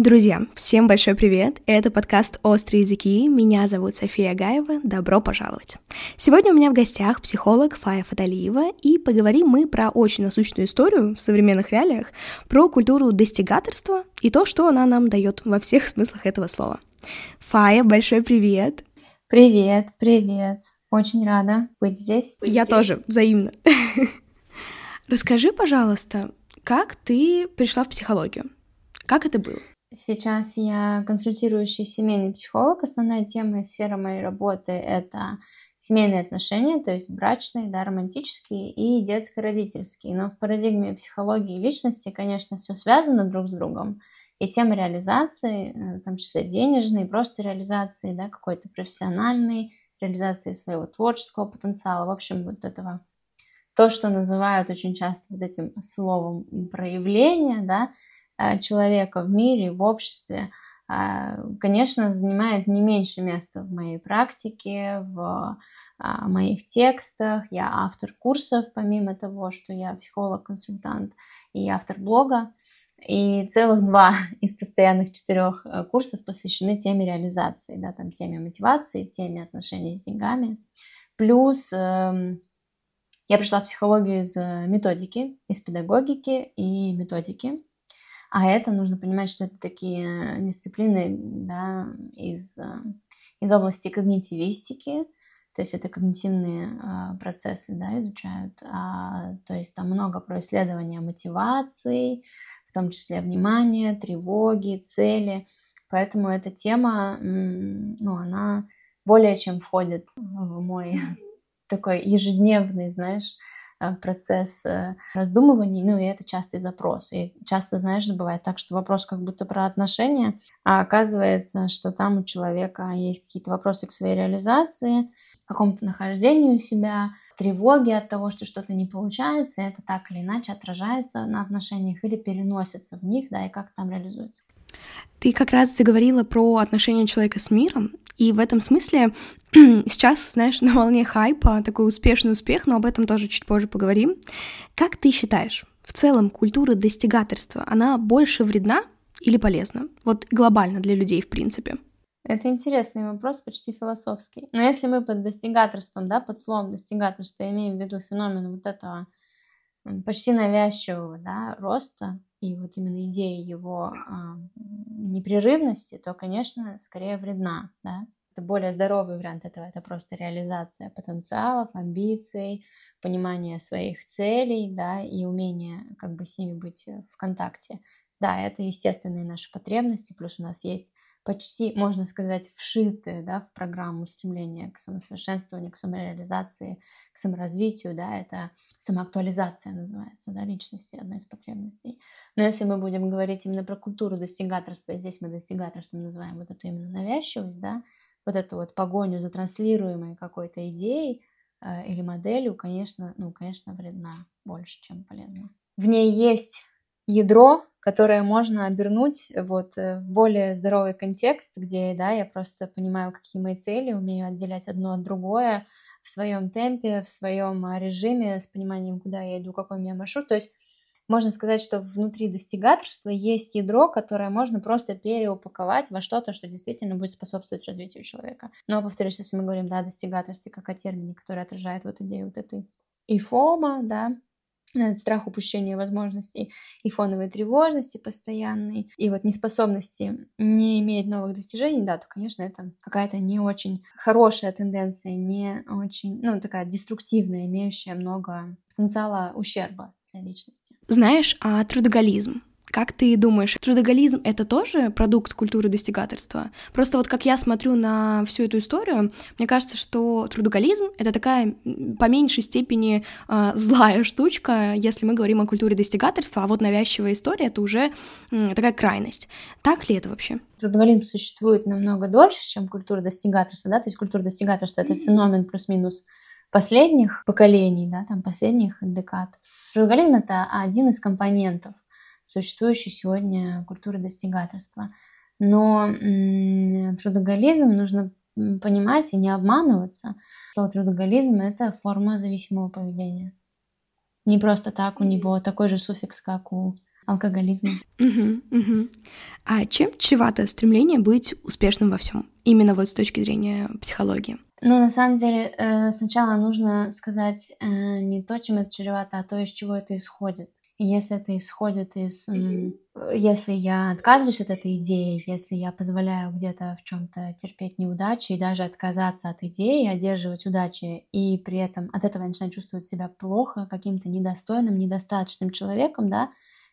Друзья, всем большой привет! Это подкаст «Острые языки». Меня зовут София Гаева. Добро пожаловать! Сегодня у меня в гостях психолог Фая Фаталиева, и поговорим мы про очень насущную историю в современных реалиях, про культуру достигаторства и то, что она нам дает во всех смыслах этого слова. Фая, большой привет! Привет, привет! Очень рада быть здесь. Я здесь. тоже, взаимно. Расскажи, пожалуйста, как ты пришла в психологию? Как это было? Сейчас я консультирующий семейный психолог. Основная тема и сфера моей работы — это семейные отношения, то есть брачные, да, романтические и детско-родительские. Но в парадигме психологии и личности, конечно, все связано друг с другом. И тема реализации, э, в том числе денежной, просто реализации, да, какой-то профессиональной, реализации своего творческого потенциала, в общем, вот этого то, что называют очень часто вот этим словом проявление, да, человека в мире, в обществе, э, конечно, занимает не меньше места в моей практике, в э, моих текстах. Я автор курсов, помимо того, что я психолог-консультант и автор блога. И целых два из постоянных четырех курсов посвящены теме реализации, да, там теме мотивации, теме отношений с деньгами. Плюс эм, я пришла в психологию из методики, из педагогики и методики. А это нужно понимать, что это такие дисциплины да, из, э, из области когнитивистики, то есть это когнитивные э, процессы да, изучают. А, то есть там много про исследования мотиваций, в том числе внимания, тревоги, цели. Поэтому эта тема, ну, она более чем входит в мой такой ежедневный, знаешь, Э, процесс э, раздумываний, ну и это частый запрос. И часто, знаешь, бывает так, что вопрос как будто про отношения, а оказывается, что там у человека есть какие-то вопросы к своей реализации, какому-то нахождению себя, тревоги от того, что что-то не получается, это так или иначе отражается на отношениях или переносится в них, да, и как там реализуется. Ты как раз заговорила про отношения человека с миром, и в этом смысле сейчас, знаешь, на волне хайпа такой успешный успех, но об этом тоже чуть позже поговорим. Как ты считаешь, в целом культура достигаторства, она больше вредна или полезна? Вот глобально для людей, в принципе. Это интересный вопрос, почти философский. Но если мы под достигаторством, да, под словом достигаторство имеем в виду феномен вот этого почти навязчивого, да, роста, и вот именно идея его э, непрерывности, то, конечно, скорее вредна, да. Это более здоровый вариант этого, это просто реализация потенциалов, амбиций, понимание своих целей, да, и умение как бы с ними быть в контакте. Да, это естественные наши потребности, плюс у нас есть почти, можно сказать, вшитые да, в программу стремления к самосовершенствованию, к самореализации, к саморазвитию, да, это самоактуализация называется, да, личности, одна из потребностей. Но если мы будем говорить именно про культуру достигаторства, и здесь мы достигаторством называем вот эту именно навязчивость, да, вот эту вот погоню за транслируемой какой-то идеей э, или моделью, конечно, ну, конечно, вредна больше, чем полезна. В ней есть ядро, которое можно обернуть вот э, в более здоровый контекст, где, да, я просто понимаю, какие мои цели, умею отделять одно от другое в своем темпе, в своем а, режиме, с пониманием, куда я иду, какой у меня маршрут. То есть можно сказать, что внутри достигаторства есть ядро, которое можно просто переупаковать во что-то, что действительно будет способствовать развитию человека. Но, повторюсь, если мы говорим, да, о достигаторстве как о термине, который отражает вот идею вот этой ифома, да, Э, страх упущения возможностей и фоновой тревожности постоянной, и вот неспособности не иметь новых достижений, да, то, конечно, это какая-то не очень хорошая тенденция, не очень, ну, такая деструктивная, имеющая много потенциала ущерба для личности. Знаешь, а трудоголизм? Как ты думаешь, трудоголизм — это тоже продукт культуры достигаторства? Просто вот как я смотрю на всю эту историю, мне кажется, что трудоголизм — это такая по меньшей степени э, злая штучка, если мы говорим о культуре достигаторства, а вот навязчивая история — это уже э, такая крайность. Так ли это вообще? Трудоголизм существует намного дольше, чем культура достигаторства, да, то есть культура достигаторства — это феномен плюс-минус последних поколений, да, там последних декад. Трудоголизм — это один из компонентов — существующей сегодня культуры достигаторства. Но трудоголизм нужно понимать и не обманываться, что трудоголизм — это форма зависимого поведения. Не просто так у него такой же суффикс, как у алкоголизма. Угу, угу. А чем чревато стремление быть успешным во всем? Именно вот с точки зрения психологии. Ну, на самом деле, э, сначала нужно сказать э, не то, чем это чревато, а то, из чего это исходит. И если это исходит из... Если я отказываюсь от этой идеи, если я позволяю где-то в чем-то терпеть неудачи и даже отказаться от идеи, одерживать удачи, и при этом от этого я начинаю чувствовать себя плохо, каким-то недостойным, недостаточным человеком, да,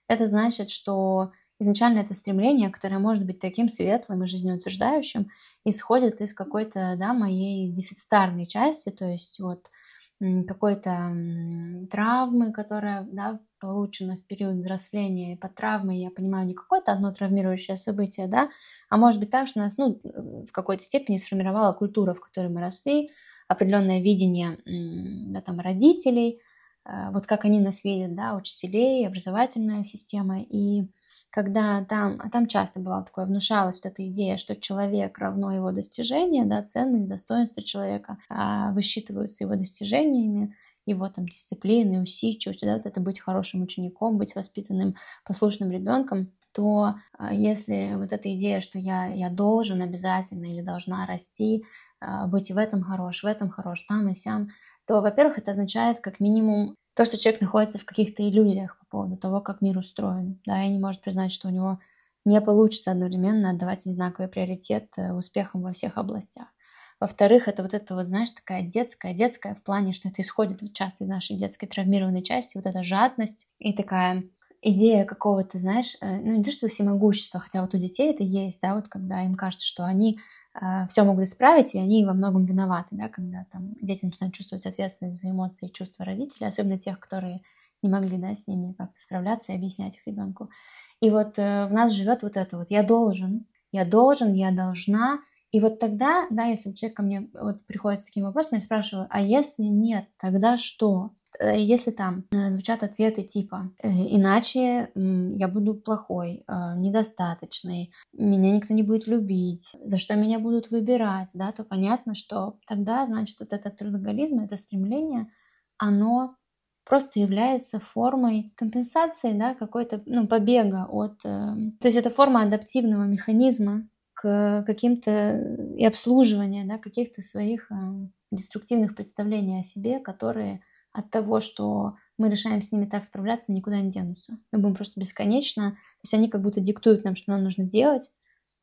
это значит, что изначально это стремление, которое может быть таким светлым и жизнеутверждающим, исходит из какой-то, да, моей дефицитарной части, то есть вот какой-то травмы, которая да, получена в период взросления. И под травмой я понимаю не какое-то одно травмирующее событие, да, а может быть так, что нас ну, в какой-то степени сформировала культура, в которой мы росли, определенное видение да, там, родителей, э, вот как они нас видят, да, учителей, образовательная система. И когда там, а там часто бывало такое, внушалась вот эта идея, что человек равно его достижения, да, ценность, достоинство человека а, высчитываются его достижениями, его там дисциплины, усидчивость, да, вот это быть хорошим учеником, быть воспитанным, послушным ребенком, то а, если вот эта идея, что я, я должен обязательно или должна расти, а, быть в этом хорош, в этом хорош, там и сям, то, во-первых, это означает как минимум то, что человек находится в каких-то иллюзиях по поводу того, как мир устроен, да, и не может признать, что у него не получится одновременно отдавать одинаковый приоритет э, успехам во всех областях. Во-вторых, это вот это вот, знаешь, такая детская, детская в плане, что это исходит вот часто из нашей детской травмированной части, вот эта жадность и такая идея какого-то, знаешь, э, ну не то, что всемогущества, хотя вот у детей это есть, да, вот когда им кажется, что они э, все могут исправить, и они во многом виноваты, да, когда там дети начинают чувствовать ответственность за эмоции и чувства родителей, особенно тех, которые не могли, да, с ними как-то справляться и объяснять их ребенку. И вот э, в нас живет вот это вот, я должен, я должен, я должна, и вот тогда, да, если человек ко мне вот приходит с таким вопросом, я спрашиваю, а если нет, тогда что? Э, если там э, звучат ответы типа «Э, «иначе я буду плохой, недостаточный, меня никто не будет любить, за что меня будут выбирать», да, то понятно, что тогда, значит, вот этот трудоголизм, это стремление, оно просто является формой компенсации, да, какой-то, ну, побега от... То есть это форма адаптивного механизма, к каким-то и обслуживания да, каких-то своих э, деструктивных представлений о себе, которые от того, что мы решаем с ними так справляться, никуда не денутся. Мы будем просто бесконечно, то есть они как будто диктуют нам, что нам нужно делать,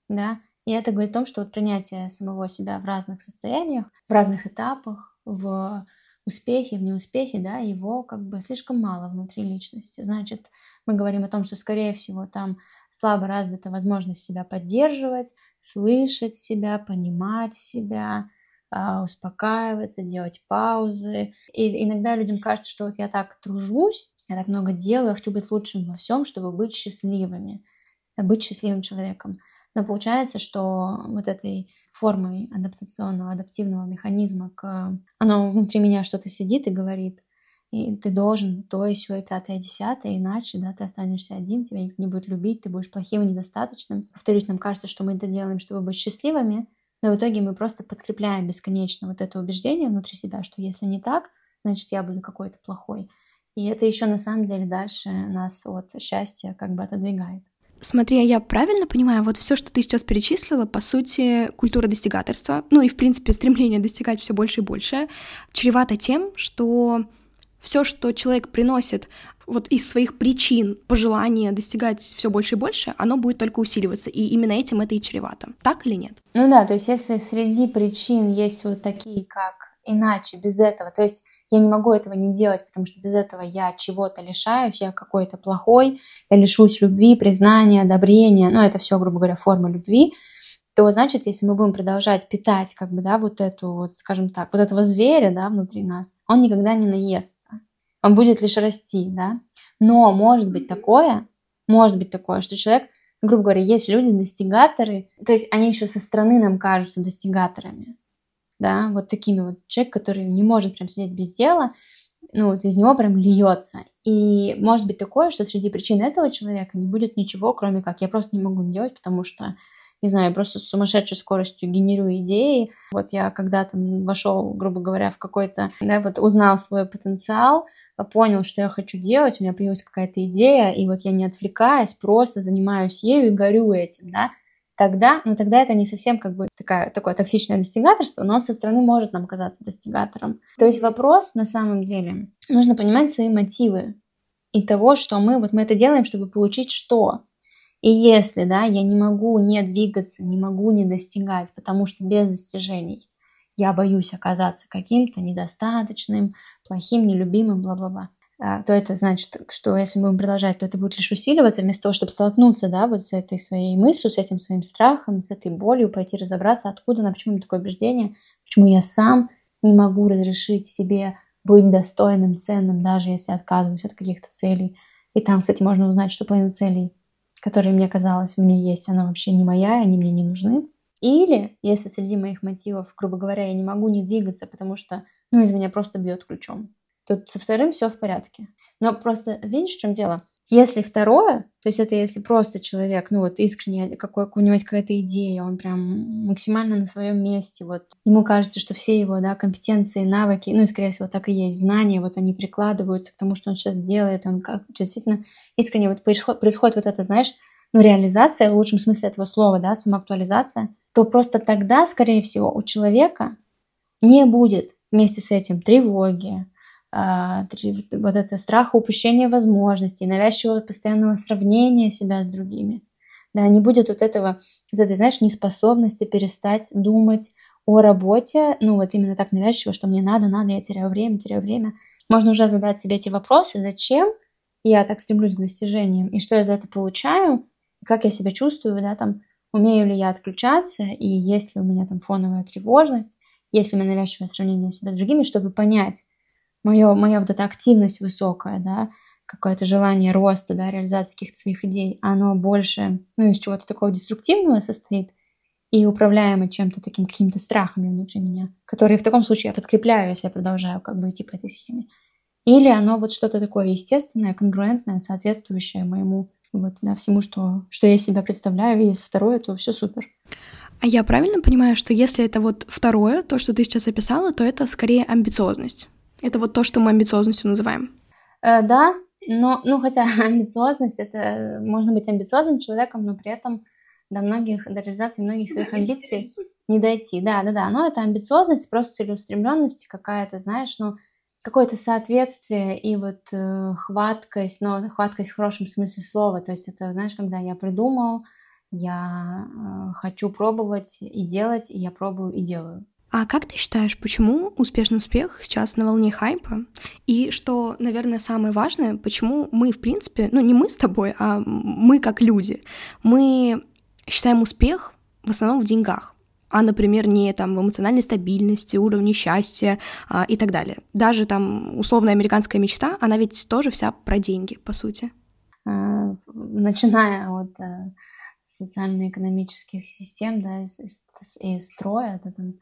да, и это говорит о том, что вот принятие самого себя в разных состояниях, в разных этапах, в успехе, в неуспехе, да, его как бы слишком мало внутри личности. Значит, мы говорим о том, что, скорее всего, там слабо развита возможность себя поддерживать, слышать себя, понимать себя, а, успокаиваться, делать паузы. И иногда людям кажется, что вот я так тружусь, я так много делаю, я хочу быть лучшим во всем, чтобы быть счастливыми, быть счастливым человеком. Но получается, что вот этой формой адаптационного, адаптивного механизма, к... оно внутри меня что-то сидит и говорит, и ты должен то, еще и пятое, десятое, иначе, да, ты останешься один, тебя никто не будет любить, ты будешь плохим и недостаточным. Повторюсь, нам кажется, что мы это делаем, чтобы быть счастливыми, но в итоге мы просто подкрепляем бесконечно вот это убеждение внутри себя, что если не так, значит, я буду какой-то плохой. И это еще на самом деле дальше нас от счастья как бы отодвигает. Смотри, я правильно понимаю, вот все, что ты сейчас перечислила, по сути, культура достигательства, ну и, в принципе, стремление достигать все больше и больше, чревато тем, что все, что человек приносит вот из своих причин, пожелания достигать все больше и больше, оно будет только усиливаться. И именно этим это и чревато. Так или нет? Ну да, то есть если среди причин есть вот такие, как иначе, без этого, то есть я не могу этого не делать, потому что без этого я чего-то лишаюсь, я какой-то плохой, я лишусь любви, признания, одобрения, ну, это все, грубо говоря, форма любви, то значит, если мы будем продолжать питать, как бы, да, вот эту вот, скажем так, вот этого зверя, да, внутри нас, он никогда не наестся, он будет лишь расти, да, но может быть такое, может быть такое, что человек, грубо говоря, есть люди-достигаторы, то есть они еще со стороны нам кажутся достигаторами, да, вот такими вот человек, который не может прям сидеть без дела, ну вот из него прям льется. И может быть такое, что среди причин этого человека не будет ничего, кроме как я просто не могу делать, потому что не знаю, просто с сумасшедшей скоростью генерирую идеи. Вот я когда-то вошел, грубо говоря, в какой-то, да, вот узнал свой потенциал, понял, что я хочу делать, у меня появилась какая-то идея, и вот я не отвлекаясь, просто занимаюсь ею и горю этим, да, тогда, ну тогда это не совсем как бы такая, такое токсичное достигаторство, но он со стороны может нам казаться достигатором. То есть вопрос на самом деле, нужно понимать свои мотивы и того, что мы, вот мы это делаем, чтобы получить что. И если, да, я не могу не двигаться, не могу не достигать, потому что без достижений я боюсь оказаться каким-то недостаточным, плохим, нелюбимым, бла-бла-бла, то это значит, что если мы будем продолжать, то это будет лишь усиливаться вместо того, чтобы столкнуться, да, вот с этой своей мыслью, с этим своим страхом, с этой болью, пойти разобраться, откуда она, почему такое убеждение, почему я сам не могу разрешить себе быть достойным, ценным, даже если отказываюсь от каких-то целей. И там, кстати, можно узнать, что половина целей, которые мне казалось, меня есть, она вообще не моя, они мне не нужны. Или, если среди моих мотивов, грубо говоря, я не могу не двигаться, потому что, ну, из меня просто бьет ключом, Тут со вторым все в порядке. Но просто видишь, в чем дело? Если второе, то есть это если просто человек, ну вот искренне, какой, у него есть какая-то идея, он прям максимально на своем месте, вот ему кажется, что все его, да, компетенции, навыки, ну и скорее всего так и есть, знания, вот они прикладываются к тому, что он сейчас делает, он как действительно искренне вот происходит, происходит вот это, знаешь, ну, реализация в лучшем смысле этого слова, да, самоактуализация, то просто тогда, скорее всего, у человека не будет вместе с этим тревоги, вот это страх упущения возможностей, навязчивого постоянного сравнения себя с другими. Да, не будет вот этого, вот этой, знаешь, неспособности перестать думать о работе, ну вот именно так навязчиво, что мне надо, надо, я теряю время, теряю время. Можно уже задать себе эти вопросы, зачем я так стремлюсь к достижениям, и что я за это получаю, как я себя чувствую, да, там, умею ли я отключаться, и есть ли у меня там фоновая тревожность, есть ли у меня навязчивое сравнение себя с другими, чтобы понять, моё, моя вот эта активность высокая, да, какое-то желание роста, да, реализации каких-то своих идей, оно больше, ну, из чего-то такого деструктивного состоит и управляемо чем-то таким, какими-то страхами внутри меня, которые в таком случае я подкрепляю, если я продолжаю как бы идти по этой схеме. Или оно вот что-то такое естественное, конгруентное, соответствующее моему вот, да, всему, что, что я себя представляю, и если второе, то все супер. А я правильно понимаю, что если это вот второе, то, что ты сейчас описала, то это скорее амбициозность? Это вот то, что мы амбициозностью называем. Э, да, но, ну, хотя амбициозность, это можно быть амбициозным человеком, но при этом до многих, до реализации многих своих амбиций не дойти. Да, да, да, но это амбициозность, просто целеустремленность какая-то, знаешь, ну, какое-то соответствие и вот э, хваткость, но хваткость в хорошем смысле слова. То есть это, знаешь, когда я придумал, я э, хочу пробовать и делать, и я пробую и делаю. А как ты считаешь, почему успешный успех сейчас на волне хайпа? И что, наверное, самое важное, почему мы, в принципе, ну не мы с тобой, а мы как люди, мы считаем успех в основном в деньгах, а, например, не там в эмоциональной стабильности, уровне счастья а, и так далее. Даже там условная американская мечта, она ведь тоже вся про деньги, по сути. А, начиная от э, социально-экономических систем, да, и, и строя, это там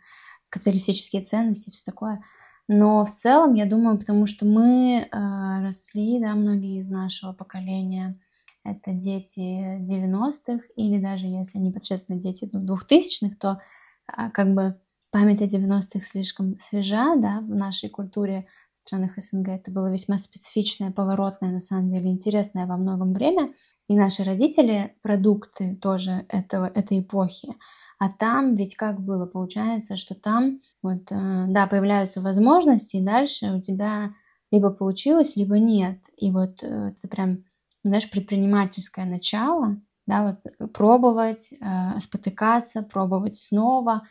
капиталистические ценности, все такое. Но в целом, я думаю, потому что мы э, росли, да, многие из нашего поколения, это дети 90-х, или даже если непосредственно дети ну, 2000-х, то э, как бы память о 90-х слишком свежа, да, в нашей культуре странах СНГ. Это было весьма специфичное, поворотное, на самом деле, интересное во многом время. И наши родители — продукты тоже этого, этой эпохи. А там ведь как было? Получается, что там вот, э, да, появляются возможности, и дальше у тебя либо получилось, либо нет. И вот э, это прям, знаешь, предпринимательское начало, да, вот пробовать, э, спотыкаться, пробовать снова.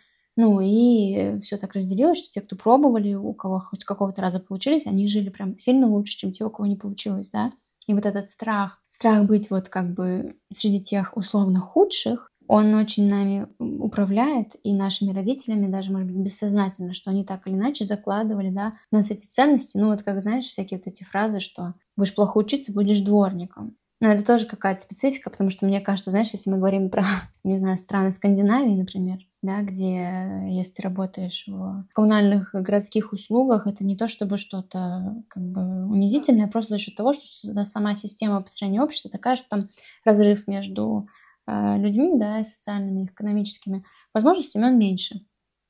Ну и все так разделилось, что те, кто пробовали, у кого хоть какого-то раза получились, они жили прям сильно лучше, чем те, у кого не получилось, да. И вот этот страх, страх быть вот как бы среди тех условно худших, он очень нами управляет и нашими родителями, даже, может быть, бессознательно, что они так или иначе закладывали, да, в нас эти ценности. Ну, вот как, знаешь, всякие вот эти фразы, что будешь плохо учиться, будешь дворником. Но это тоже какая-то специфика, потому что мне кажется, знаешь, если мы говорим про, не знаю, страны Скандинавии, например, да, где если ты работаешь в коммунальных городских услугах, это не то чтобы что-то как бы унизительное, а просто за счет того, что сама система построения общества такая, что там разрыв между э, людьми, да, социальными, экономическими возможностями, он меньше.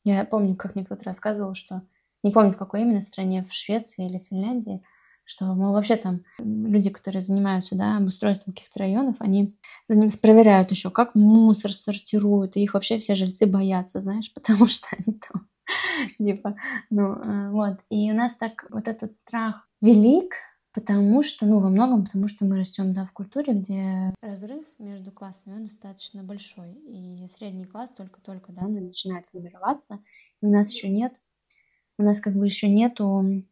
Я помню, как мне кто-то рассказывал, что не помню, в какой именно стране, в Швеции или Финляндии, что, мол, вообще там люди, которые занимаются, да, обустройством каких-то районов, они за ним проверяют еще, как мусор сортируют, и их вообще все жильцы боятся, знаешь, потому что они там, типа, ну, э, вот. И у нас так вот этот страх велик, потому что, ну, во многом, потому что мы растем, да, в культуре, где разрыв между классами, он достаточно большой, и средний класс только-только, да, начинает формироваться, и у нас еще нет, у нас как бы еще нету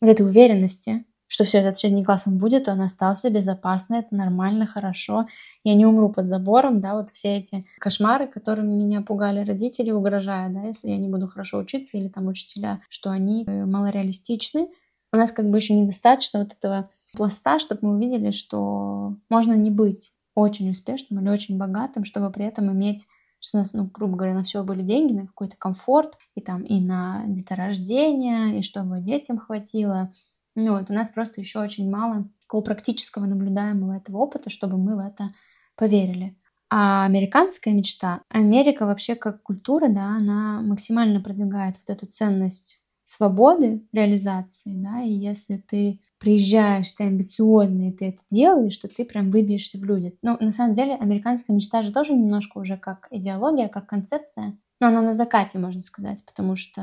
вот этой уверенности, что все этот средний класс он будет, он остался безопасно, это нормально, хорошо, я не умру под забором, да, вот все эти кошмары, которыми меня пугали родители, угрожая, да, если я не буду хорошо учиться или там учителя, что они э, малореалистичны, у нас как бы еще недостаточно вот этого пласта, чтобы мы увидели, что можно не быть очень успешным или очень богатым, чтобы при этом иметь что у нас, ну, грубо говоря, на все были деньги, на какой-то комфорт, и там и на деторождение, и чтобы детям хватило. Ну вот, у нас просто еще очень мало такого практического наблюдаемого этого опыта, чтобы мы в это поверили. А американская мечта, Америка вообще как культура, да, она максимально продвигает вот эту ценность свободы реализации, да, и если ты приезжаешь, ты амбициозный, ты это делаешь, что ты прям выбьешься в люди. Ну, на самом деле, американская мечта же тоже немножко уже как идеология, как концепция, но она на закате, можно сказать, потому что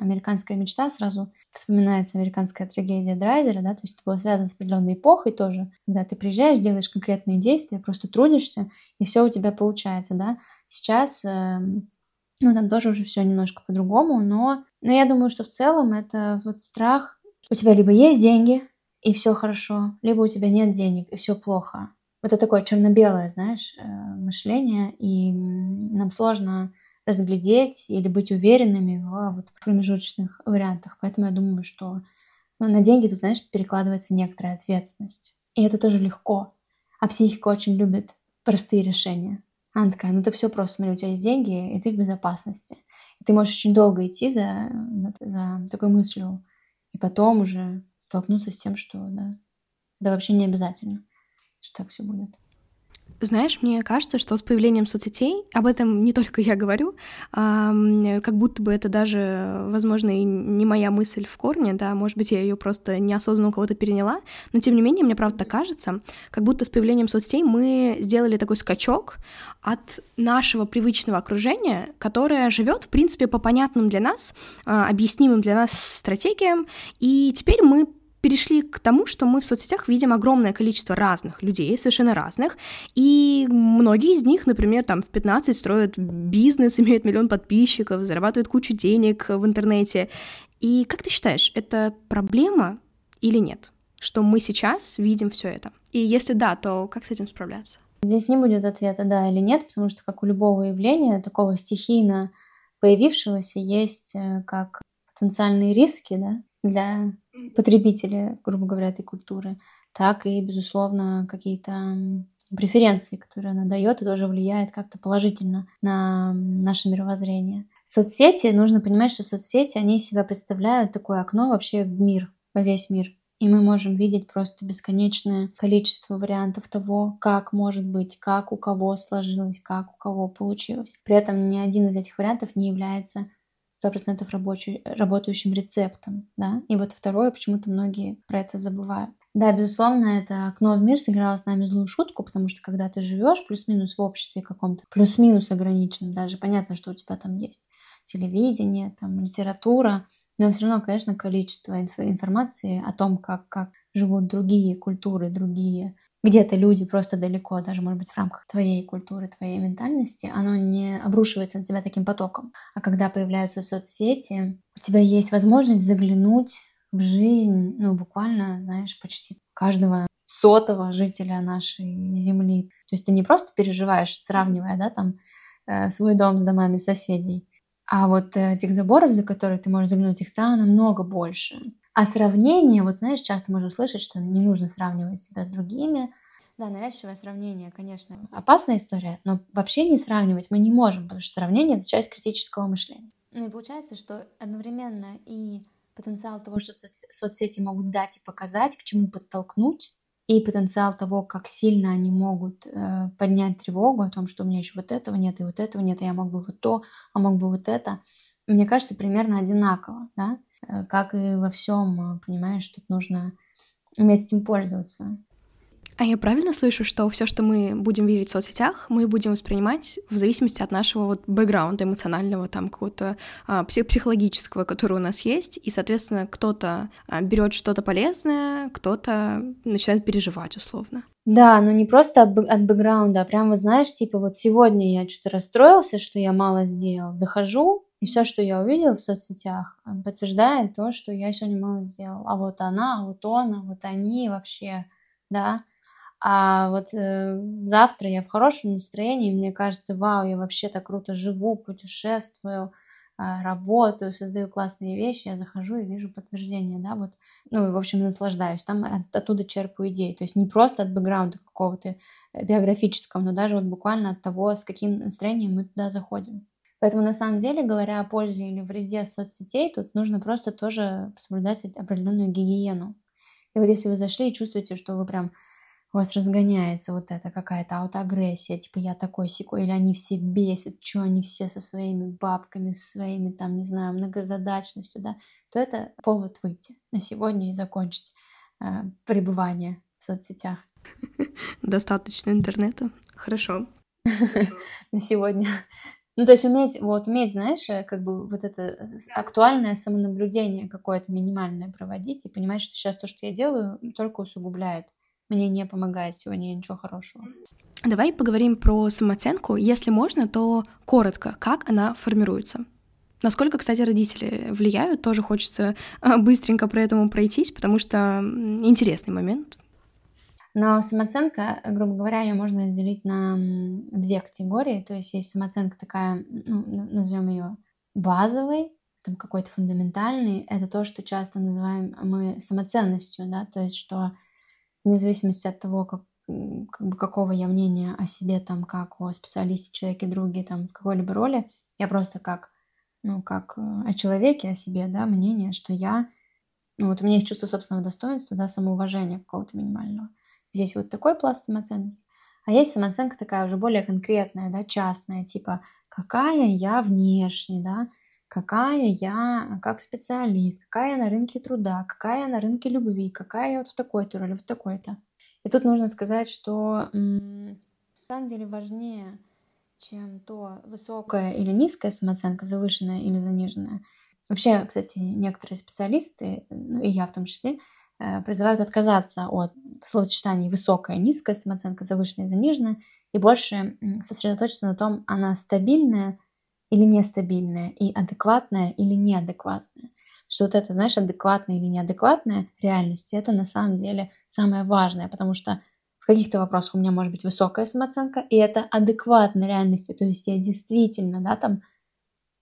американская мечта сразу вспоминается американская трагедия Драйзера, да, то есть это было связано с определенной эпохой тоже, когда ты приезжаешь, делаешь конкретные действия, просто трудишься, и все у тебя получается, да. Сейчас эм, ну, там тоже уже все немножко по-другому, но, но я думаю, что в целом это вот страх. У тебя либо есть деньги, и все хорошо, либо у тебя нет денег, и все плохо. Вот это такое черно-белое, знаешь, э, мышление, и нам сложно разглядеть или быть уверенными в вот промежуточных вариантах. Поэтому я думаю, что ну, на деньги тут, знаешь, перекладывается некоторая ответственность. И это тоже легко. А психика очень любит простые решения. Она такая, ну так все просто, смотри, у тебя есть деньги, и ты в безопасности. И ты можешь очень долго идти за, за такой мыслью, и потом уже столкнуться с тем, что да, да вообще не обязательно, что так все будет. Знаешь, мне кажется, что с появлением соцсетей, об этом не только я говорю, а, как будто бы это даже, возможно, и не моя мысль в корне, да, может быть, я ее просто неосознанно у кого-то переняла, но тем не менее, мне правда кажется, как будто с появлением соцсетей мы сделали такой скачок от нашего привычного окружения, которое живет, в принципе, по понятным для нас, а, объяснимым для нас стратегиям, и теперь мы перешли к тому, что мы в соцсетях видим огромное количество разных людей, совершенно разных, и многие из них, например, там в 15 строят бизнес, имеют миллион подписчиков, зарабатывают кучу денег в интернете. И как ты считаешь, это проблема или нет? Что мы сейчас видим все это? И если да, то как с этим справляться? Здесь не будет ответа да или нет, потому что как у любого явления, такого стихийно появившегося, есть э, как потенциальные риски, да, для потребителя, грубо говоря, этой культуры, так и, безусловно, какие-то преференции, которые она дает, и тоже влияет как-то положительно на наше мировоззрение. Соцсети, нужно понимать, что соцсети, они себя представляют такое окно вообще в мир, во весь мир. И мы можем видеть просто бесконечное количество вариантов того, как может быть, как у кого сложилось, как у кого получилось. При этом ни один из этих вариантов не является сто процентов работающим рецептом, да, и вот второе, почему-то многие про это забывают. Да, безусловно, это окно в мир сыграло с нами злую шутку, потому что когда ты живешь плюс-минус в обществе каком-то, плюс-минус ограниченном, даже понятно, что у тебя там есть телевидение, там литература, но все равно, конечно, количество инф- информации о том, как, как живут другие культуры, другие где-то люди просто далеко, даже, может быть, в рамках твоей культуры, твоей ментальности, оно не обрушивается на тебя таким потоком. А когда появляются соцсети, у тебя есть возможность заглянуть в жизнь, ну, буквально, знаешь, почти каждого сотого жителя нашей земли. То есть ты не просто переживаешь, сравнивая, да, там, э, свой дом с домами соседей, а вот э, этих заборов, за которые ты можешь заглянуть, их стало намного больше. А сравнение, вот знаешь, часто можно услышать, что не нужно сравнивать себя с другими. Да, навязчивое сравнение, конечно, опасная история, но вообще не сравнивать мы не можем, потому что сравнение — это часть критического мышления. Ну и получается, что одновременно и потенциал того, что соцсети могут дать и показать, к чему подтолкнуть, и потенциал того, как сильно они могут э, поднять тревогу о том, что у меня еще вот этого нет, и вот этого нет, и я мог бы вот то, а мог бы вот это, мне кажется, примерно одинаково, да, э, как и во всем, э, понимаешь, тут нужно уметь этим пользоваться. А я правильно слышу, что все, что мы будем видеть в соцсетях, мы будем воспринимать в зависимости от нашего вот бэкграунда эмоционального, там какого-то а, психологического, который у нас есть, и, соответственно, кто-то а, берет что-то полезное, кто-то начинает переживать условно. Да, но не просто от, от бэкграунда, а прям вот знаешь, типа вот сегодня я что-то расстроился, что я мало сделал, захожу, и все, что я увидел в соцсетях, подтверждает то, что я сегодня мало сделал. А вот она, а вот он, а вот они вообще, да. А вот э, завтра я в хорошем настроении, мне кажется, вау, я вообще так круто живу, путешествую, э, работаю, создаю классные вещи, я захожу и вижу подтверждение, да, вот, ну, и, в общем, наслаждаюсь, там от, оттуда черпаю идеи, то есть не просто от бэкграунда какого-то э, биографического, но даже вот буквально от того, с каким настроением мы туда заходим. Поэтому, на самом деле, говоря о пользе или вреде соцсетей, тут нужно просто тоже соблюдать определенную гигиену. И вот если вы зашли и чувствуете, что вы прям у вас разгоняется вот эта какая-то аутоагрессия, типа я такой секой, или они все бесят, что они все со своими бабками, со своими там, не знаю, многозадачностью, да, то это повод выйти на сегодня и закончить э, пребывание в соцсетях. Достаточно интернета. Хорошо. На сегодня. Ну, то есть уметь, вот, уметь, знаешь, э, как бы вот это актуальное самонаблюдение какое-то минимальное проводить и понимать, что сейчас то, что я делаю, только усугубляет мне не помогает сегодня ничего хорошего. Давай поговорим про самооценку. Если можно, то коротко, как она формируется. Насколько, кстати, родители влияют, тоже хочется а, быстренько про этому пройтись, потому что интересный момент. Но самооценка, грубо говоря, ее можно разделить на две категории. То есть есть самооценка такая, ну, назовем ее базовой, там какой-то фундаментальный. Это то, что часто называем мы самоценностью, да, то есть что вне зависимости от того, как, как бы какого я мнения о себе, там, как о специалисте, человеке, друге, там, в какой-либо роли, я просто как, ну, как э, о человеке, о себе, да, мнение, что я, ну, вот у меня есть чувство собственного достоинства, да, самоуважения какого-то минимального. Здесь вот такой пласт самооценки. А есть самооценка такая уже более конкретная, да, частная, типа, какая я внешне, да, какая я как специалист, какая я на рынке труда, какая я на рынке любви, какая я вот в такой-то роли, в такой-то. И тут нужно сказать, что на самом деле важнее, чем то высокая или низкая самооценка, завышенная или заниженная. Вообще, кстати, некоторые специалисты, ну и я в том числе, призывают отказаться от словосочетаний высокая, низкая самооценка, завышенная заниженная, и больше сосредоточиться на том, она стабильная или нестабильная, и адекватная или неадекватная. Что вот это, знаешь, адекватная или неадекватная реальность, это на самом деле самое важное, потому что в каких-то вопросах у меня может быть высокая самооценка, и это адекватная реальность, то есть я действительно, да, там,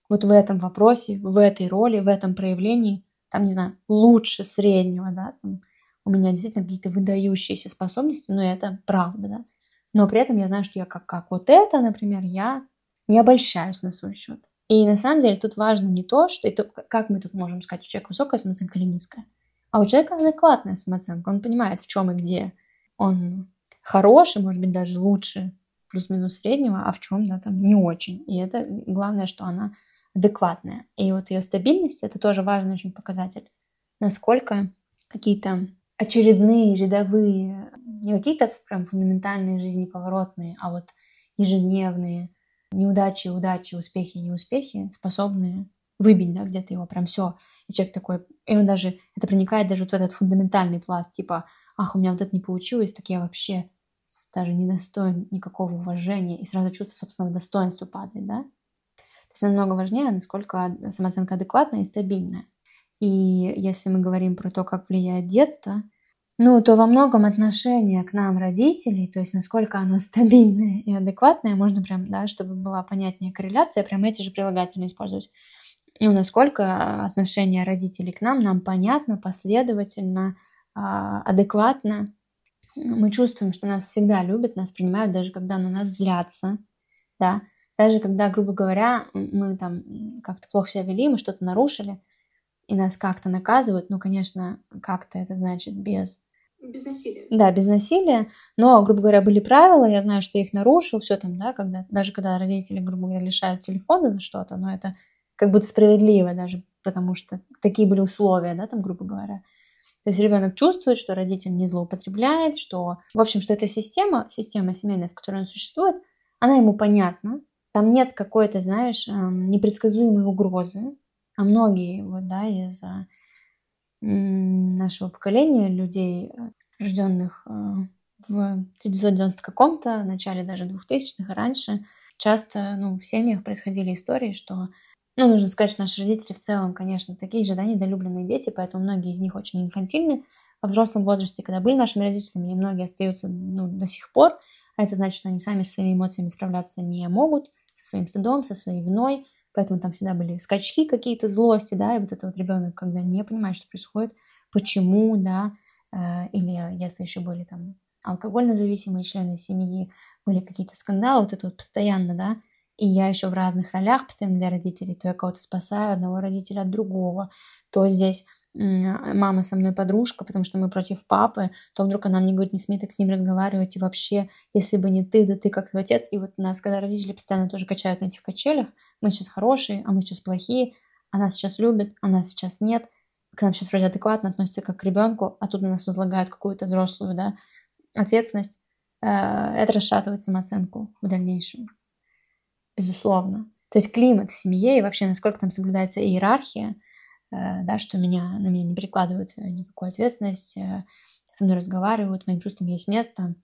вот в этом вопросе, в этой роли, в этом проявлении, там, не знаю, лучше среднего, да, там, у меня действительно какие-то выдающиеся способности, но это правда, да. Но при этом я знаю, что я как, как вот это, например, я не обольщаюсь на свой счет. И на самом деле тут важно не то, что это, как мы тут можем сказать, у человека высокая самооценка или низкая, а у человека адекватная самооценка. Он понимает, в чем и где он хороший, может быть, даже лучше плюс-минус среднего, а в чем, да, там не очень. И это главное, что она адекватная. И вот ее стабильность это тоже важный очень показатель. Насколько какие-то очередные, рядовые, не какие-то прям фундаментальные жизни поворотные, а вот ежедневные неудачи, удачи, успехи, неуспехи способны выбить, да, где-то его прям все. И человек такой, и он даже, это проникает даже вот в этот фундаментальный пласт, типа, ах, у меня вот это не получилось, так я вообще даже не достоин никакого уважения, и сразу чувство собственного достоинства падает, да. Есть намного важнее, насколько самооценка адекватная и стабильная. И если мы говорим про то, как влияет детство, ну, то во многом отношение к нам родителей, то есть насколько оно стабильное и адекватное, можно прям, да, чтобы была понятнее корреляция, прям эти же прилагательные использовать. Ну, насколько отношение родителей к нам нам понятно, последовательно, а, адекватно. Мы чувствуем, что нас всегда любят, нас принимают, даже когда на нас злятся, да. Даже когда, грубо говоря, мы там как-то плохо себя вели, мы что-то нарушили, и нас как-то наказывают, ну, конечно, как-то это значит без Без насилия. Да, без насилия. Но, грубо говоря, были правила, я знаю, что я их нарушил, все там, да, когда, даже когда родители, грубо говоря, лишают телефона за что-то, но это как будто справедливо даже, потому что такие были условия, да, там, грубо говоря. То есть ребенок чувствует, что родитель не злоупотребляет, что, в общем, что эта система, система семейная, в которой он существует, она ему понятна. Там нет какой-то, знаешь, эм, непредсказуемой угрозы. А многие вот, да, из нашего поколения людей, э, рожденных э, в 1990 каком-то, в начале даже 2000-х и раньше, часто ну, в семьях происходили истории, что ну, нужно сказать, что наши родители в целом, конечно, такие же, да, недолюбленные дети, поэтому многие из них очень инфантильны во взрослом возрасте, когда были нашими родителями, и многие остаются ну, до сих пор, а это значит, что они сами со своими эмоциями справляться не могут, со своим стыдом, со своей виной, поэтому там всегда были скачки какие-то, злости, да, и вот это вот ребенок, когда не понимает, что происходит, почему, да, э, или если еще были там алкогольно зависимые члены семьи, были какие-то скандалы, вот это вот постоянно, да, и я еще в разных ролях постоянно для родителей, то я кого-то спасаю одного родителя от другого, то здесь мама со мной подружка, потому что мы против папы, то вдруг она мне говорит, не смей так с ним разговаривать, и вообще, если бы не ты, да ты как твой отец. И вот нас, когда родители постоянно тоже качают на этих качелях, мы сейчас хорошие, а мы сейчас плохие, а нас сейчас любят, а нас сейчас нет, к нам сейчас вроде адекватно относятся как к ребенку, а тут на нас возлагают какую-то взрослую, да, ответственность, э, это расшатывает самооценку в дальнейшем безусловно. То есть климат в семье и вообще насколько там соблюдается иерархия, да, что меня, на меня не перекладывают э, никакую ответственность, э, со мной разговаривают, моим чувствам есть место.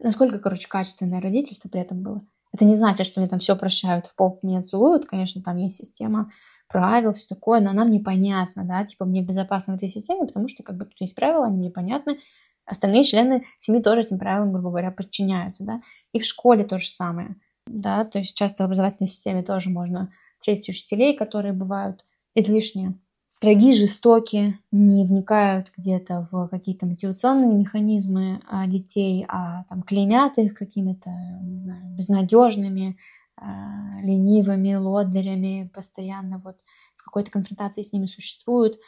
Насколько, короче, качественное родительство при этом было. Это не значит, что мне там все прощают, в пол меня целуют, конечно, там есть система правил, все такое, но нам непонятно, да, типа мне безопасно в этой системе, потому что как бы тут есть правила, они мне понятны, остальные члены семьи тоже этим правилам, грубо говоря, подчиняются, да, и в школе то же самое да, то есть часто в образовательной системе тоже можно встретить учителей, которые бывают излишне строги, жестоки, не вникают где-то в какие-то мотивационные механизмы а, детей, а там клеймят их какими-то, не знаю, безнадежными, а, ленивыми лодырями, постоянно вот с какой-то конфронтацией с ними существуют,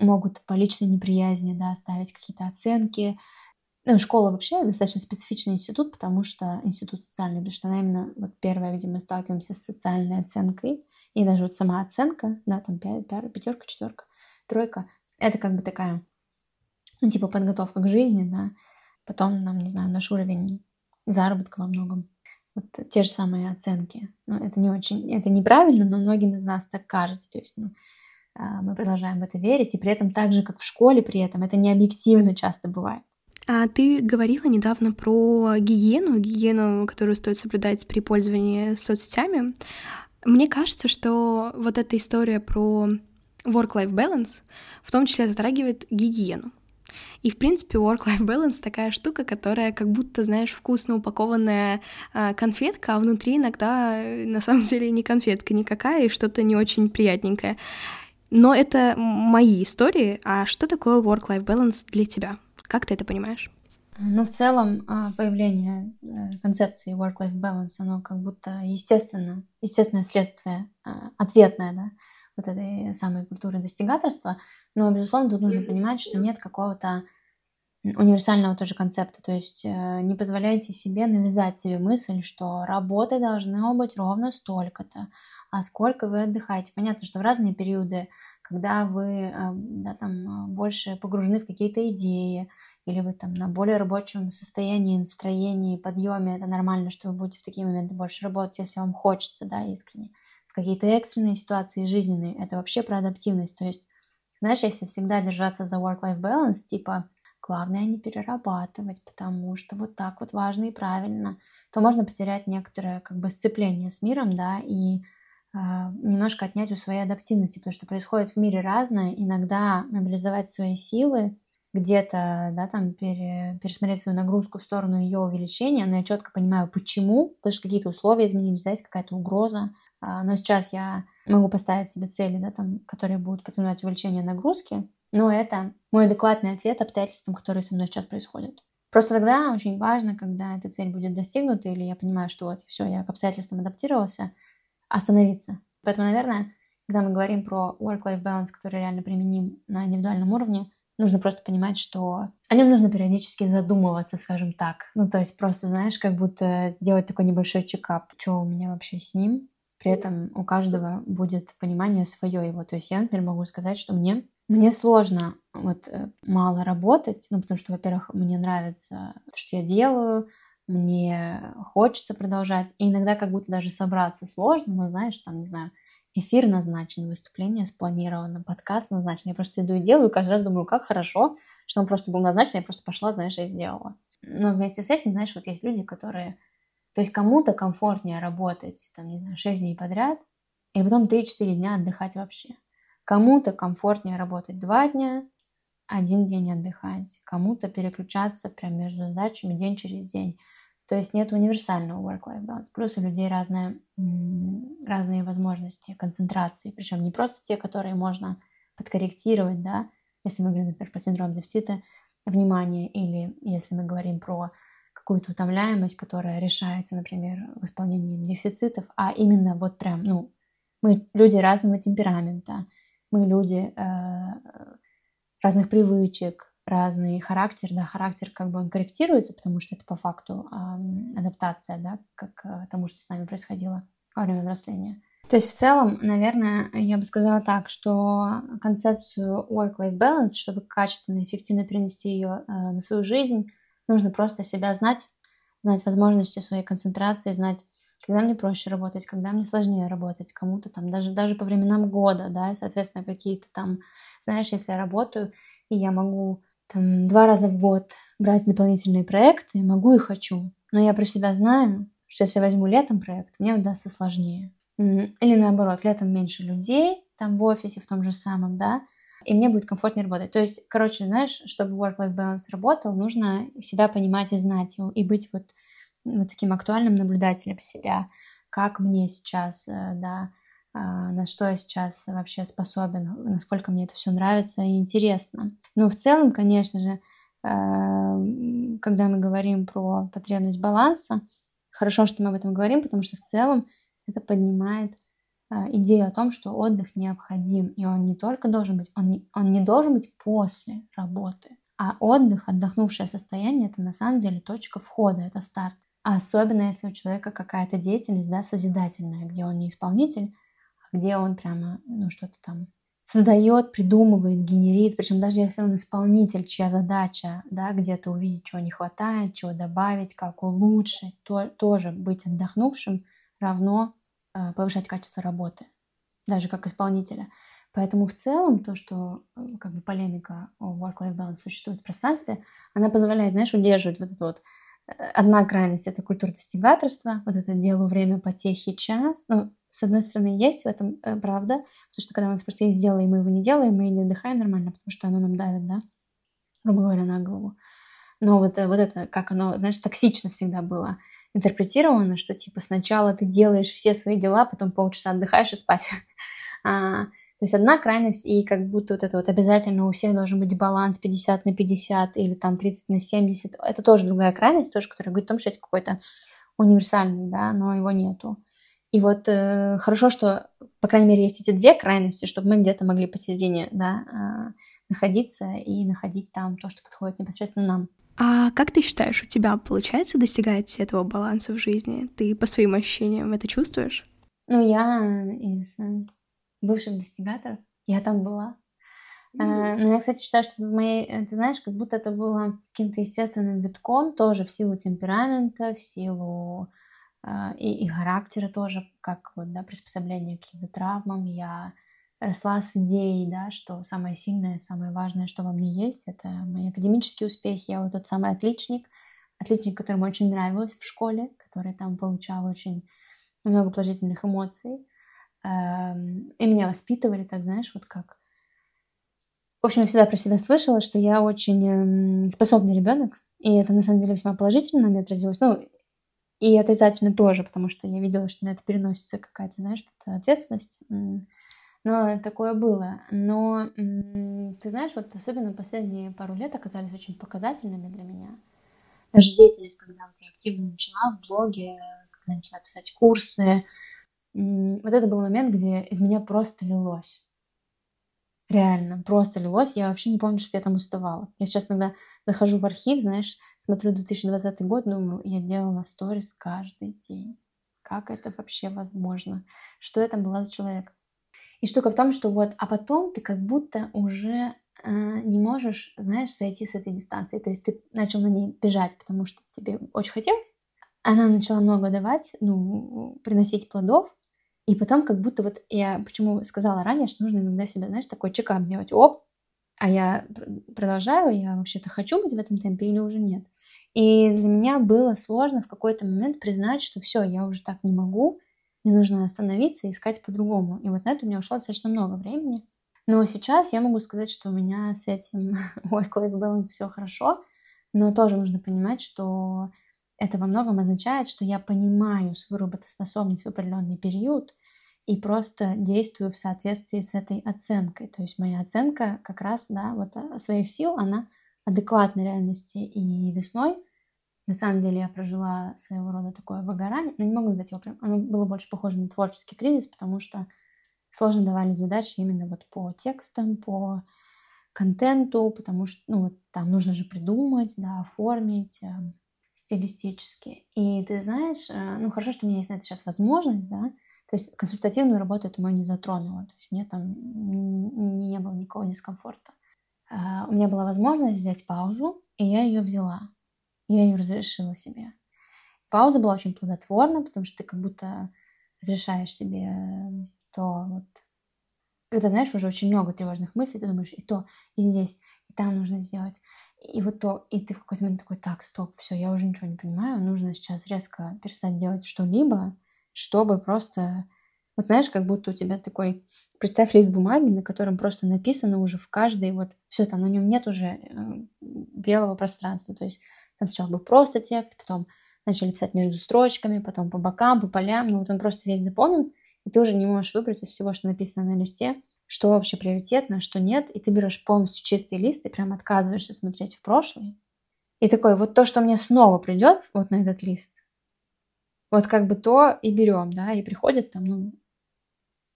могут по личной неприязни, да, ставить какие-то оценки, ну, школа вообще достаточно специфичный институт, потому что институт социальный, потому что она именно вот первая, где мы сталкиваемся с социальной оценкой, и даже вот сама оценка, да, там пятерка, четверка, тройка, это как бы такая, ну, типа подготовка к жизни, да, потом нам, не знаю, наш уровень заработка во многом, вот те же самые оценки. Ну, это не очень, это неправильно, но многим из нас так кажется, то есть, ну, а, мы продолжаем в это верить, и при этом так же, как в школе при этом, это не объективно часто бывает. А ты говорила недавно про гигиену, гигиену, которую стоит соблюдать при пользовании соцсетями. Мне кажется, что вот эта история про work-life balance в том числе затрагивает гигиену. И, в принципе, work-life balance такая штука, которая как будто, знаешь, вкусно упакованная э, конфетка, а внутри иногда э, на самом деле не конфетка никакая и что-то не очень приятненькое. Но это мои истории. А что такое work-life balance для тебя? Как ты это понимаешь? Ну, в целом, а, появление э, концепции work-life balance, оно как будто естественно, естественное следствие, а, ответное, да, вот этой самой культуры достигаторства. Но, безусловно, тут нужно понимать, что нет какого-то универсального тоже концепта. То есть э, не позволяйте себе навязать себе мысль, что работы должны быть ровно столько-то, а сколько вы отдыхаете. Понятно, что в разные периоды, когда вы э, да, там, больше погружены в какие-то идеи, или вы там на более рабочем состоянии, настроении, подъеме, это нормально, что вы будете в такие моменты больше работать, если вам хочется, да, искренне. В какие-то экстренные ситуации жизненные, это вообще про адаптивность. То есть, знаешь, если всегда держаться за work-life balance, типа, главное не перерабатывать, потому что вот так вот важно и правильно, то можно потерять некоторое как бы сцепление с миром, да, и немножко отнять у своей адаптивности, потому что происходит в мире разное, иногда мобилизовать свои силы, где-то, да, там пере, пересмотреть свою нагрузку в сторону ее увеличения, но я четко понимаю, почему, потому что какие-то условия изменились, да, есть какая-то угроза, а, но сейчас я могу поставить себе цели, да, там, которые будут подразумевать увеличение нагрузки, но это мой адекватный ответ обстоятельствам, которые со мной сейчас происходят. Просто тогда очень важно, когда эта цель будет достигнута, или я понимаю, что вот все, я к обстоятельствам адаптировался, остановиться. Поэтому, наверное, когда мы говорим про work-life balance, который реально применим на индивидуальном уровне, нужно просто понимать, что о нем нужно периодически задумываться, скажем так. Ну, то есть просто, знаешь, как будто сделать такой небольшой чекап, что у меня вообще с ним. При этом у каждого будет понимание свое его. То есть я, например, могу сказать, что мне мне сложно вот э, мало работать, ну, потому что, во-первых, мне нравится то, что я делаю, мне хочется продолжать, и иногда как будто даже собраться сложно, но, знаешь, там, не знаю, эфир назначен, выступление спланировано, подкаст назначен. Я просто иду и делаю, и каждый раз думаю, как хорошо, что он просто был назначен, я просто пошла, знаешь, и сделала. Но вместе с этим, знаешь, вот есть люди, которые... То есть кому-то комфортнее работать, там, не знаю, 6 дней подряд, и потом 3-4 дня отдыхать вообще. Кому-то комфортнее работать 2 дня, один день отдыхать, кому-то переключаться прям между задачами день через день. То есть нет универсального work-life balance. Плюс у людей разные, разные возможности концентрации. Причем не просто те, которые можно подкорректировать, да, если мы говорим, например, про синдром дефицита внимания, или если мы говорим про какую-то утомляемость, которая решается, например, в исполнении дефицитов, а именно вот прям, ну, мы люди разного темперамента, мы люди э, разных привычек, разный характер, да, характер как бы он корректируется, потому что это по факту э, адаптация, да, к э, тому, что с нами происходило во время взросления. То есть в целом, наверное, я бы сказала так, что концепцию work-life balance, чтобы качественно и эффективно перенести ее э, на свою жизнь, нужно просто себя знать, знать возможности своей концентрации, знать, когда мне проще работать, когда мне сложнее работать, кому-то там, даже, даже по временам года, да, соответственно, какие-то там, знаешь, если я работаю, и я могу там, два раза в год брать дополнительные проекты, могу и хочу. Но я про себя знаю, что если я возьму летом проект, мне удастся сложнее. Или наоборот, летом меньше людей, там в офисе в том же самом, да, и мне будет комфортнее работать. То есть, короче, знаешь, чтобы work-life balance работал, нужно себя понимать и знать и быть вот, вот таким актуальным наблюдателем себя, как мне сейчас, э, да, а, на что я сейчас вообще способен, насколько мне это все нравится и интересно. Но в целом, конечно же, э, когда мы говорим про потребность баланса, хорошо, что мы об этом говорим, потому что в целом это поднимает э, идею о том, что отдых необходим, и он не только должен быть, он не, он не должен быть после работы, а отдых, отдохнувшее состояние, это на самом деле точка входа, это старт. А особенно если у человека какая-то деятельность, да, созидательная, где он не исполнитель, где он прямо, ну, что-то там создает, придумывает, генерит, причем даже если он исполнитель, чья задача, да, где-то увидеть, чего не хватает, чего добавить, как улучшить, то тоже быть отдохнувшим равно э, повышать качество работы, даже как исполнителя. Поэтому в целом то, что э, как бы полемика о work-life balance существует в пространстве, она позволяет, знаешь, удерживать вот это вот одна крайность — это культура достигаторства, вот это делу время потехи час. Ну, с одной стороны, есть в этом э, правда, потому что когда у нас просто есть и мы его не делаем, мы не отдыхаем нормально, потому что оно нам давит, да, грубо говоря, на голову. Но вот, э, вот это, как оно, знаешь, токсично всегда было интерпретировано, что типа сначала ты делаешь все свои дела, потом полчаса отдыхаешь и спать. А, то есть одна крайность, и как будто вот это вот обязательно у всех должен быть баланс 50 на 50 или там 30 на 70. Это тоже другая крайность, тоже, которая говорит о том, что есть какой-то универсальный, да, но его нету. И вот э, хорошо, что, по крайней мере, есть эти две крайности, чтобы мы где-то могли посередине, да, э, находиться и находить там то, что подходит непосредственно нам. А как ты считаешь, у тебя получается достигать этого баланса в жизни? Ты по своим ощущениям это чувствуешь? Ну, я из э, бывших достигаторов. Я там была. Mm-hmm. Но я, кстати, считаю, что в моей, э, ты знаешь, как будто это было каким-то естественным витком, тоже в силу темперамента, в силу э, и, и характера тоже, как вот, да, приспособление к каким-то травмам. Я росла с идеей, да, что самое сильное, самое важное, что во мне есть, это мои академические успехи. Я вот тот самый отличник, отличник, которому очень нравилось в школе, который там получал очень много положительных эмоций. Эм, и меня воспитывали, так знаешь, вот как. В общем, я всегда про себя слышала, что я очень эм, способный ребенок, и это на самом деле весьма положительно на мне отразилось. Ну, и отрицательно тоже, потому что я видела, что на это переносится какая-то, знаешь, что-то ответственность. Но такое было. Но ты знаешь, вот особенно последние пару лет оказались очень показательными для меня. Даже деятельность, когда вот я активно начала в блоге, когда начала писать курсы, вот это был момент, где из меня просто лилось. Реально, просто лилось. Я вообще не помню, что я там уставала. Я сейчас иногда захожу в архив, знаешь, смотрю 2020 год, думаю, я делала сторис каждый день. Как это вообще возможно? Что я там была за человек? И штука в том, что вот, а потом ты как будто уже э, не можешь, знаешь, сойти с этой дистанции. То есть ты начал на ней бежать, потому что тебе очень хотелось. Она начала много давать, ну, приносить плодов, и потом как будто вот я почему сказала ранее, что нужно иногда себя, знаешь, такой чекап делать. Оп, а я продолжаю, я вообще-то хочу быть в этом темпе или уже нет. И для меня было сложно в какой-то момент признать, что все, я уже так не могу, мне нужно остановиться и искать по-другому. И вот на это у меня ушло достаточно много времени. Но сейчас я могу сказать, что у меня с этим work-life balance все хорошо, но тоже нужно понимать, что это во многом означает, что я понимаю свою работоспособность в определенный период и просто действую в соответствии с этой оценкой. То есть моя оценка как раз, да, вот а, своих сил, она адекватна реальности. И весной, на самом деле, я прожила своего рода такое выгорание, но не могу назвать его прям, оно было больше похоже на творческий кризис, потому что сложно давали задачи именно вот по текстам, по контенту, потому что, ну, вот там нужно же придумать, да, оформить, эм, стилистически. И ты знаешь, э, ну хорошо, что у меня есть на это сейчас возможность, да, то есть консультативную работу это мою не затронуло, то есть мне там не было никакого дискомфорта. А, у меня была возможность взять паузу, и я ее взяла. Я ее разрешила себе. Пауза была очень плодотворна, потому что ты как будто разрешаешь себе то вот когда, знаешь, уже очень много тревожных мыслей, ты думаешь, и то, и здесь, и там нужно сделать, и вот то, и ты в какой-то момент такой, так, стоп, все, я уже ничего не понимаю, нужно сейчас резко перестать делать что-либо, чтобы просто, вот знаешь, как будто у тебя такой, представь лист бумаги, на котором просто написано уже в каждой, вот все там, на нем нет уже э, белого пространства, то есть там сначала был просто текст, потом начали писать между строчками, потом по бокам, по полям, ну вот он просто весь заполнен, и ты уже не можешь выбрать из всего, что написано на листе, что вообще приоритетно, что нет, и ты берешь полностью чистый лист и прям отказываешься смотреть в прошлое. И такой, вот то, что мне снова придет вот на этот лист, вот как бы то и берем, да, и приходит там, ну,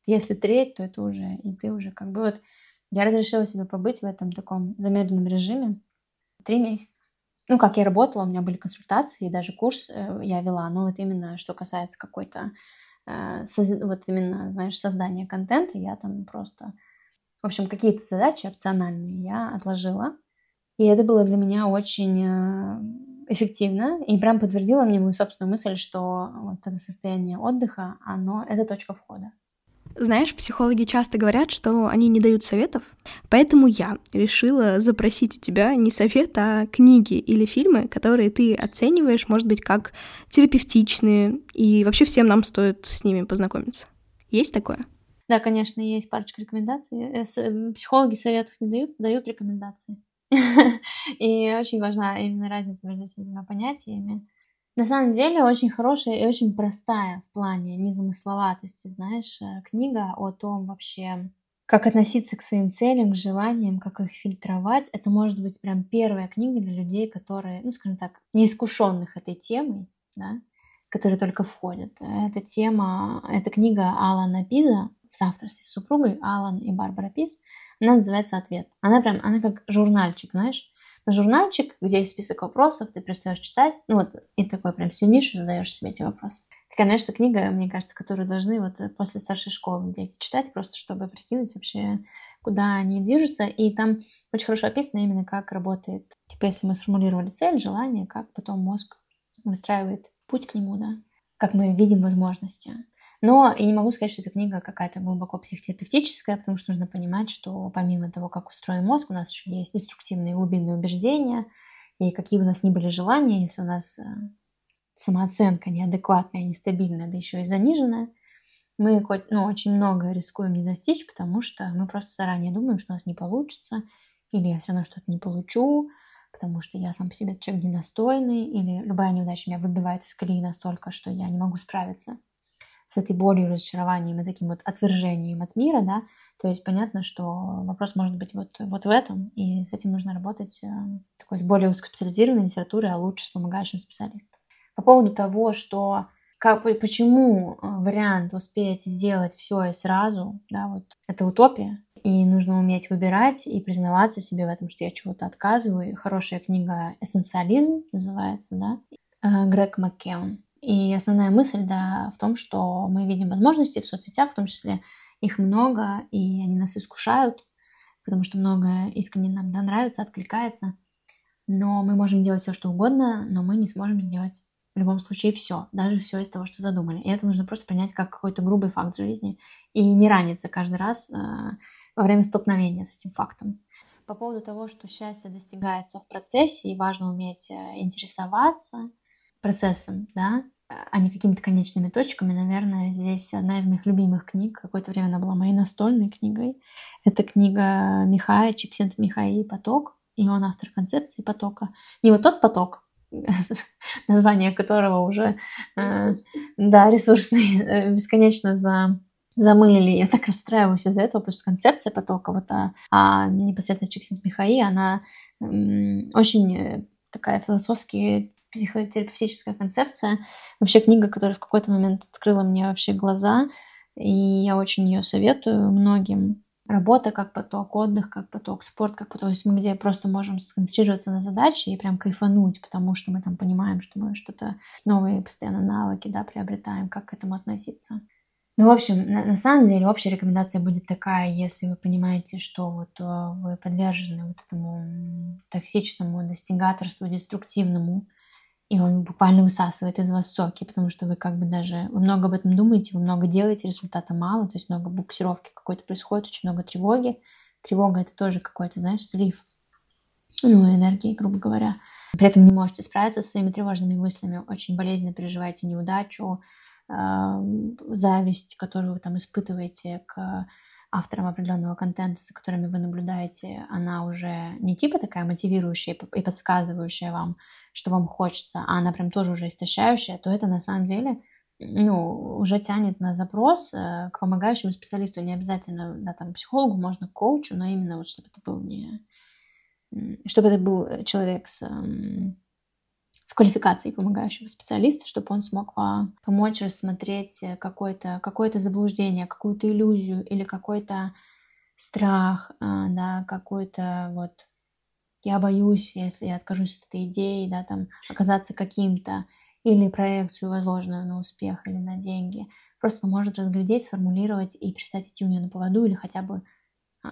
если треть, то это уже, и ты уже как бы вот, я разрешила себе побыть в этом таком замедленном режиме три месяца. Ну, как я работала, у меня были консультации, и даже курс э, я вела, но вот именно что касается какой-то вот именно, знаешь, создание контента, я там просто... В общем, какие-то задачи опциональные я отложила. И это было для меня очень э, эффективно и прям подтвердило мне мою собственную мысль, что вот это состояние отдыха, оно — это точка входа. Знаешь, психологи часто говорят, что они не дают советов, поэтому я решила запросить у тебя не совет, а книги или фильмы, которые ты оцениваешь, может быть, как терапевтичные, и вообще всем нам стоит с ними познакомиться. Есть такое? Да, конечно, есть парочка рекомендаций. Э, психологи советов не дают, дают рекомендации. И очень важна именно разница между этими двумя понятиями на самом деле очень хорошая и очень простая в плане незамысловатости, знаешь, э, книга о том вообще, как относиться к своим целям, к желаниям, как их фильтровать. Это может быть прям первая книга для людей, которые, ну, скажем так, неискушенных этой темой, да, которые только входят. Эта тема, эта книга Алана Пиза в соавторстве с супругой Алан и Барбара Пиз, она называется «Ответ». Она прям, она как журнальчик, знаешь, журнальчик, где есть список вопросов, ты перестаешь читать, ну вот, и такой прям сидишь и задаешь себе эти вопросы. Такая, знаешь, книга, мне кажется, которую должны вот после старшей школы дети читать, просто чтобы прикинуть вообще, куда они движутся. И там очень хорошо описано именно, как работает, типа, если мы сформулировали цель, желание, как потом мозг выстраивает путь к нему, да, как мы видим возможности. Но я не могу сказать, что эта книга какая-то глубоко психотерапевтическая, потому что нужно понимать, что помимо того, как устроен мозг, у нас еще есть деструктивные глубинные убеждения, и какие бы у нас ни были желания, если у нас э, самооценка неадекватная, нестабильная, да еще и заниженная, мы ну, очень много рискуем не достичь, потому что мы просто заранее думаем, что у нас не получится, или я все равно что-то не получу, потому что я сам по себе человек недостойный, или любая неудача меня выбивает из колеи настолько, что я не могу справиться с этой болью, разочарованием и таким вот отвержением от мира, да, то есть понятно, что вопрос может быть вот, вот в этом, и с этим нужно работать э, такой с более узкоспециализированной литературой, а лучше с помогающим специалистом. По поводу того, что как, почему э, вариант успеть сделать все и сразу, да, вот это утопия, и нужно уметь выбирать и признаваться себе в этом, что я чего-то отказываю. Хорошая книга «Эссенциализм» называется, да, э, Грег Маккеон. И основная мысль, да, в том, что мы видим возможности в соцсетях, в том числе их много, и они нас искушают, потому что многое искренне нам да, нравится, откликается. Но мы можем делать все, что угодно, но мы не сможем сделать в любом случае все, даже все из того, что задумали. И это нужно просто принять как какой-то грубый факт жизни и не раниться каждый раз э, во время столкновения с этим фактом. По поводу того, что счастье достигается в процессе, и важно уметь э, интересоваться процессом, да, а не какими-то конечными точками, наверное, здесь одна из моих любимых книг. Какое-то время она была моей настольной книгой. Это книга Михая, Чиксент Михаи «Поток», и он автор концепции потока. Не вот тот поток, название которого уже э, да, ресурсный, э, бесконечно за замылили. Я так расстраиваюсь из-за этого, потому что концепция потока, вот а, а непосредственно Чиксент Михаи, она м, очень э, такая философски психотерапевтическая концепция. Вообще книга, которая в какой-то момент открыла мне вообще глаза, и я очень ее советую многим работа как поток, отдых как поток, спорт как поток. То есть мы где просто можем сконцентрироваться на задаче и прям кайфануть, потому что мы там понимаем, что мы что-то новые постоянно навыки да, приобретаем, как к этому относиться. Ну, в общем, на, на самом деле общая рекомендация будет такая, если вы понимаете, что вот э, вы подвержены вот этому токсичному достигаторству, деструктивному, и он буквально высасывает из вас соки, потому что вы как бы даже, вы много об этом думаете, вы много делаете, результата мало, то есть много буксировки какой-то происходит, очень много тревоги. Тревога — это тоже какой-то, знаешь, слив, ну, энергии, грубо говоря. При этом не можете справиться со своими тревожными мыслями, очень болезненно переживаете неудачу, э, зависть, которую вы там испытываете к автором определенного контента, за которыми вы наблюдаете, она уже не типа такая мотивирующая и подсказывающая вам, что вам хочется, а она прям тоже уже истощающая, то это на самом деле ну, уже тянет на запрос э, к помогающему специалисту. Не обязательно, да, там, психологу, можно коучу, но именно вот чтобы это был не... Чтобы это был человек с с квалификацией помогающего специалиста, чтобы он смог помочь рассмотреть какое-то какое заблуждение, какую-то иллюзию или какой-то страх, а, да, какой-то вот я боюсь, если я откажусь от этой идеи, да, там, оказаться каким-то, или проекцию, возложенную на успех или на деньги, просто поможет разглядеть, сформулировать и перестать идти у нее на поводу или хотя бы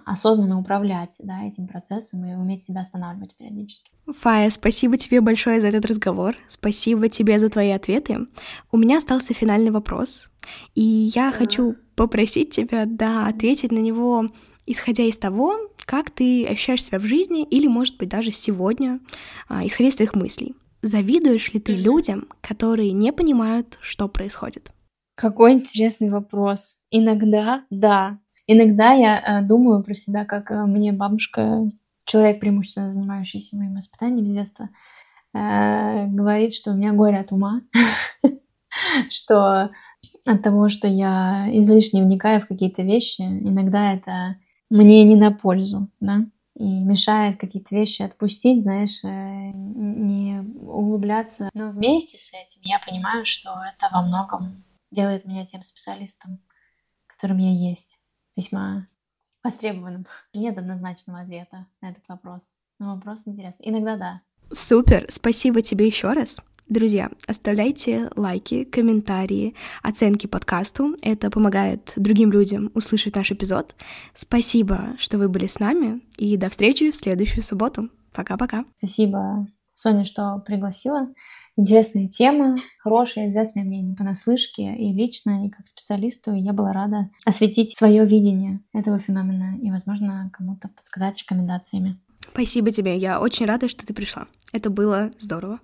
осознанно управлять да, этим процессом и уметь себя останавливать периодически. Фая, спасибо тебе большое за этот разговор. Спасибо тебе за твои ответы. У меня остался финальный вопрос, и я да. хочу попросить тебя, да, ответить на него, исходя из того, как ты ощущаешь себя в жизни, или, может быть, даже сегодня, а, исходя из твоих мыслей. Завидуешь ли ты людям, которые не понимают, что происходит? Какой интересный вопрос. Иногда, да, Иногда я э, думаю про себя, как э, мне бабушка, человек, преимущественно занимающийся моим воспитанием с детства, э, говорит, что у меня горе от ума, что от того, что я излишне вникаю в какие-то вещи, иногда это мне не на пользу, да, и мешает какие-то вещи отпустить, знаешь, не углубляться. Но вместе с этим я понимаю, что это во многом делает меня тем специалистом, которым я есть весьма востребованным. Нет однозначного ответа на этот вопрос. Но вопрос интересный. Иногда да. Супер! Спасибо тебе еще раз. Друзья, оставляйте лайки, комментарии, оценки подкасту. Это помогает другим людям услышать наш эпизод. Спасибо, что вы были с нами, и до встречи в следующую субботу. Пока-пока. Спасибо, Соня, что пригласила интересная тема, хорошая, известная мне не понаслышке, и лично, и как специалисту я была рада осветить свое видение этого феномена и, возможно, кому-то подсказать рекомендациями. Спасибо тебе, я очень рада, что ты пришла. Это было здорово.